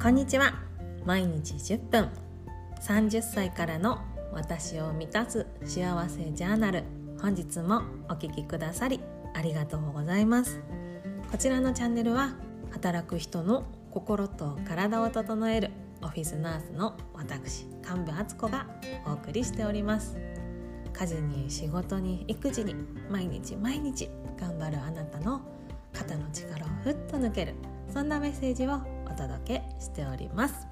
こんにちは。毎日10分。30歳からの私を満たす幸せジャーナル。本日もお聞きくださりありがとうございます。こちらのチャンネルは働く人の心と体を整えるオフィスナースの私神部敦子がお送りしております。家事に仕事に育児に毎日毎日頑張るあなたの肩の力をふっと抜けるそんなメッセージをお届けしております。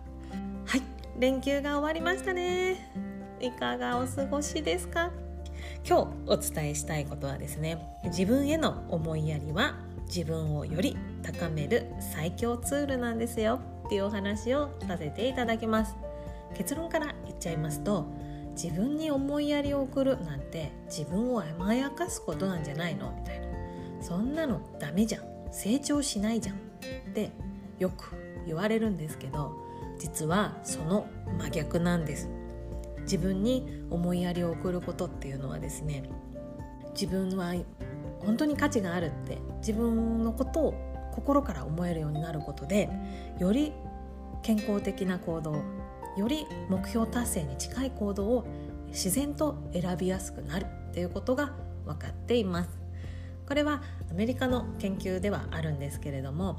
はい連休が終わりましたね。いかがお過ごしですか？今日お伝えしたいことはですね自分への思いやりは自分をより高める最強ツールなんですよ。っていうお話をさせていただきます。結論から言っちゃいますと自分に思いやりを送るなんて自分を甘やかすことなんじゃないの？みたいな。そんなのダメじゃん。成長しないじゃん。ってよく言われるんですけど実はその真逆なんです。自分に思いやりを送ることっていうのはですね自分は本当に価値があるって自分のことを心から思えるようになることでより健康的な行動より目標達成に近い行動を自然と選びやすくなるっていうことが分かっています。これはアメリカの研究ではあるんですけれども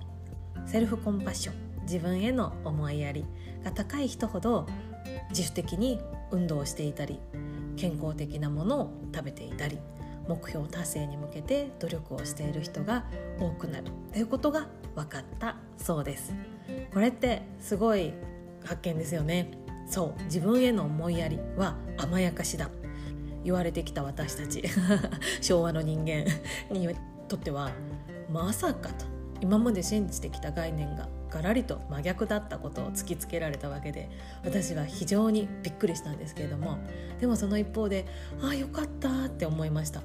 セルフコンパッション。自分への思いやりが高い人ほど自主的に運動していたり健康的なものを食べていたり目標達成に向けて努力をしている人が多くなるということが分かったそうですこれってすごい発見ですよねそう自分への思いやりは甘やかしだ言われてきた私たち 昭和の人間にとってはまさかと今まで信じてきた概念がガラリと真逆だったことを突きつけられたわけで私は非常にびっくりしたんですけれどもでもその一方でああよかったって思いました。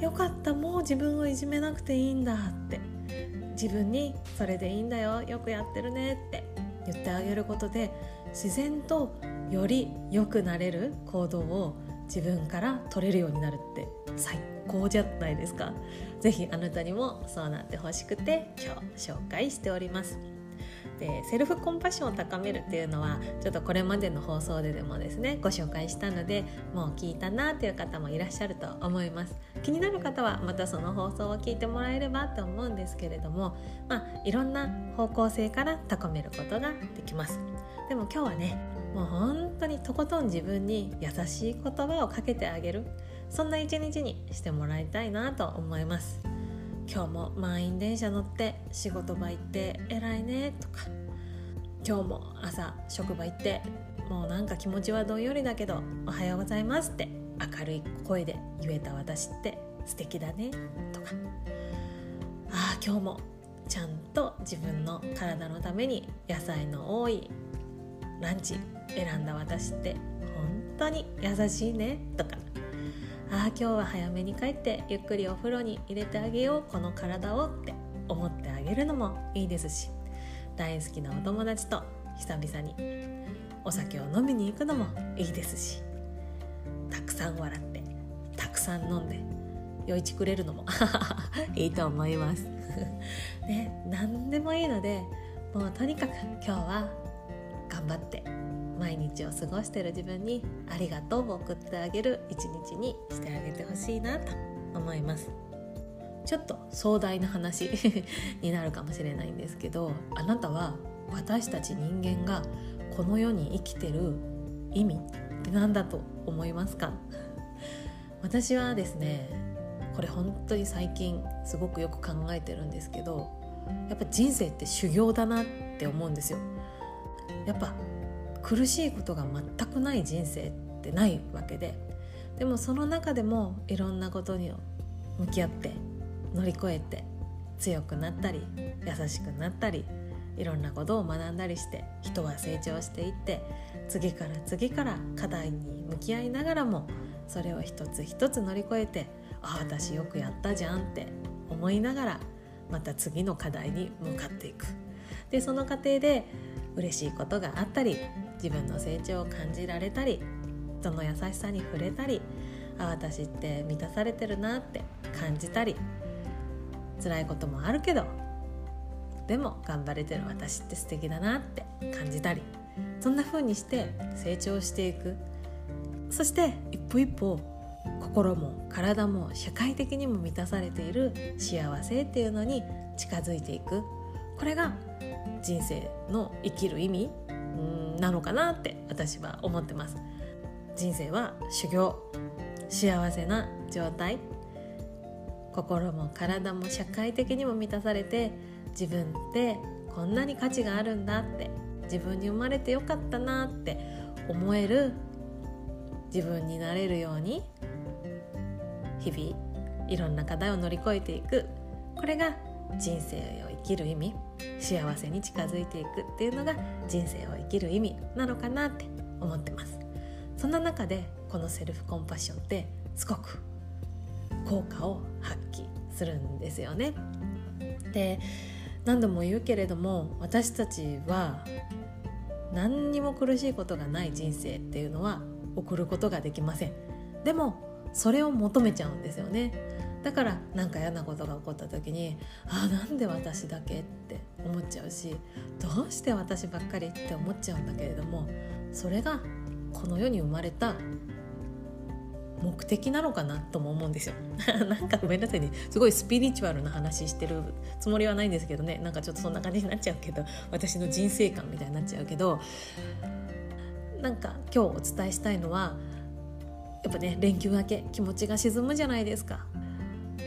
よかったもう自分をいじめなくていいんだって。自分にそれでいいんだよよくやってるねって。言ってあげることで自然とより良くなれる行動を自分から取れるようになるって最高じゃないですか。是非あなたにもそうなってほしくて今日紹介しております。でセルフコンパッションを高めるっていうのはちょっとこれまでの放送ででもですねご紹介したのでもう聞いたなという方もいらっしゃると思います。気になる方はまたその放送を聞いてもらえればと思うんですけれどもまあいろんな方向性から高めることができます。でも今日はねもう本当にとことん自分に優しい言葉をかけてあげる。そんな一日にしてもらいたいなと思います。今日も満員電車乗って仕事場行って偉いねとか。今日も朝職場行ってもうなんか気持ちはどんよりだけどおはようございますって明るい声で言えた私って素敵だねとか。ああ今日もちゃんと自分の体のために野菜の多いランチ選んだ私って本当に優しいねとか。ああ今日は早めに帰ってゆっくりお風呂に入れてあげようこの体をって思ってあげるのもいいですし大好きなお友達と久々にお酒を飲みに行くのもいいですしたくさん笑ってたくさん飲んで酔いちくれるのも いいと思います。ね何でもいいのでもうとにかく今日は頑張って毎日を過ごしてる自分にありがとうを送ってあげる一日にしてあげてほしいなと思います。ちょっと壮大な話 になるかもしれないんですけどあなたは私たち人間がこの世に生きてる意味って何だと思いますか？私はですねこれ本当に最近すごくよく考えてるんですけどやっぱ人生って修行だなって思うんですよ。やっぱ苦しいことが全くない人生ってないわけででもその中でもいろんなことに向き合って乗り越えて強くなったり優しくなったりいろんなことを学んだりして人は成長していって次から次から課題に向き合いながらもそれを一つ一つ乗り越えてああ私よくやったじゃんって思いながらまた次の課題に向かっていく。でその過程で嬉しいことがあったり自分の成長を感じられたり人の優しさに触れたりあ私って満たされてるなって感じたり辛いこともあるけどでも頑張れてる私って素敵だなって感じたりそんな風にして成長していく。そして一歩一歩心も体も社会的にも満たされている幸せっていうのに近づいていく。これが人生の生きる意味なのかなって私は思ってます。人生は修行幸せな。状態心も体も社会的にも満たされて自分ってこんなに価値があるんだって自分に生まれてよかったなって思える自分になれるように日々いろんな課題を乗り越えていく。これが人生を生きる意味幸せに近づいていくっていうのが人生を生きる意味なのかなって思ってます。そんな中でこのセルフコンパッションってすごく効果を発揮するんですよね。で何度も言うけれども私たちは何にも苦しいことがない人生っていうのは送ることができません。でもそれを求めちゃうんですよね。だから何か嫌なことが起こった時にああなんで私だけって思っちゃうしどうして私ばっかりって思っちゃうんだけれどもそれがこの世に生まれた目的なのかなとも思うんですよ。なんかごめんなさいね。すごいスピリチュアルな話してるつもりはないんですけどね。なんかちょっとそんな感じになっちゃうけど私の人生観みたいになっちゃうけどなんか今日お伝えしたいのはやっぱね連休明け気持ちが沈むじゃないですか。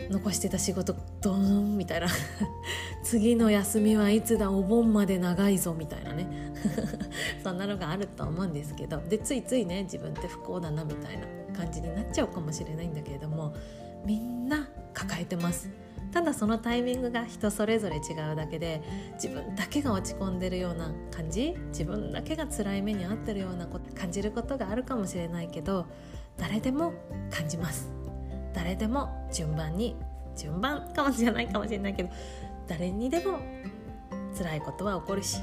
残してた仕事ドーンみたいな。次の休みはいつだお盆まで長いぞみたいなね。そんなのがあると思うんですけど。でついついね自分って不幸だなみたいな感じになっちゃうかもしれないんだけれどもみんな抱えてます。ただそのタイミングが人それぞれ違うだけで自分だけが落ち込んでるような感じ自分だけが辛い目に遭ってるようなこと感じることがあるかもしれないけど誰でも感じます。誰でも順番に順番かもしれないかもしれないけど誰にでも辛いことは起こるし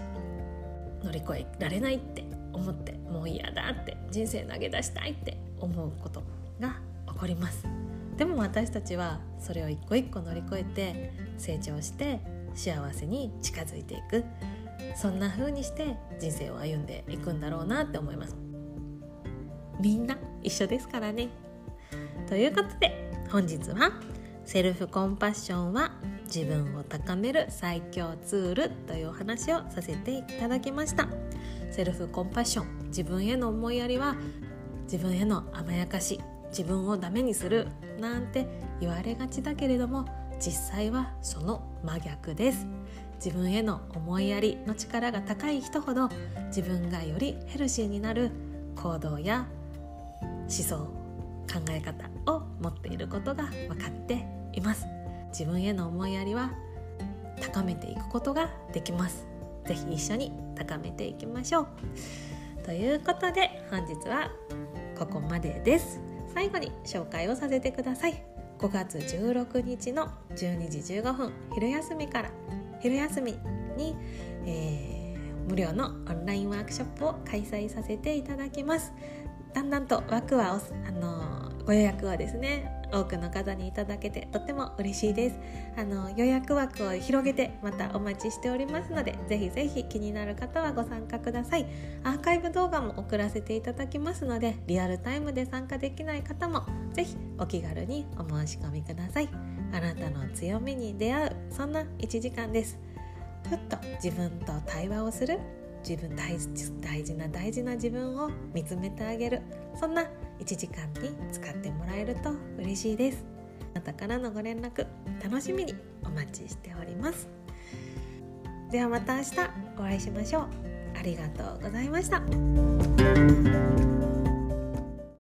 乗り越えられないって思ってもう嫌だって人生投げ出したいって思うことが起こります。でも私たちはそれを一個一個乗り越えて成長して幸せに近づいていく。そんな風にして人生を歩んでいくんだろうなって思います。みんな一緒ですからね。ということで本日はセルフコンパッションは自分を高める最強ツールというお話をさせていただきました。セルフコンパッション自分への思いやりは自分への甘やかし自分をダメにするなんて言われがちだけれども実際はその真逆です。自分への思いやりの力が高い人ほど自分がよりヘルシーになる行動や思想考え方を持っていることが分かっています。自分への思いやりは高めていくことができます。是非一緒に高めていきましょう。ということで本日はここまでです。最後に紹介をさせてください。5月16日の12時15分昼休みから。昼休みに、えー、無料のオンラインワークショップを開催させていただきます。だんだんと枠はあのご予約はですね多くの方にいただけてとっても嬉しいです。あの予約枠を広げてまたお待ちしておりますのでぜひぜひ気になる方はご参加ください。アーカイブ動画も送らせていただきますのでリアルタイムで参加できない方もぜひお気軽にお申し込みください。あなたの強みに出会うそんな1時間です。ふっと自分と対話をする自分大大事な大事な自分を見つめてあげるそんな1時間に使ってもらえると嬉しいです。あなたからのご連絡楽しみにお待ちしております。ではまた明日お会いしましょう。ありがとうございました。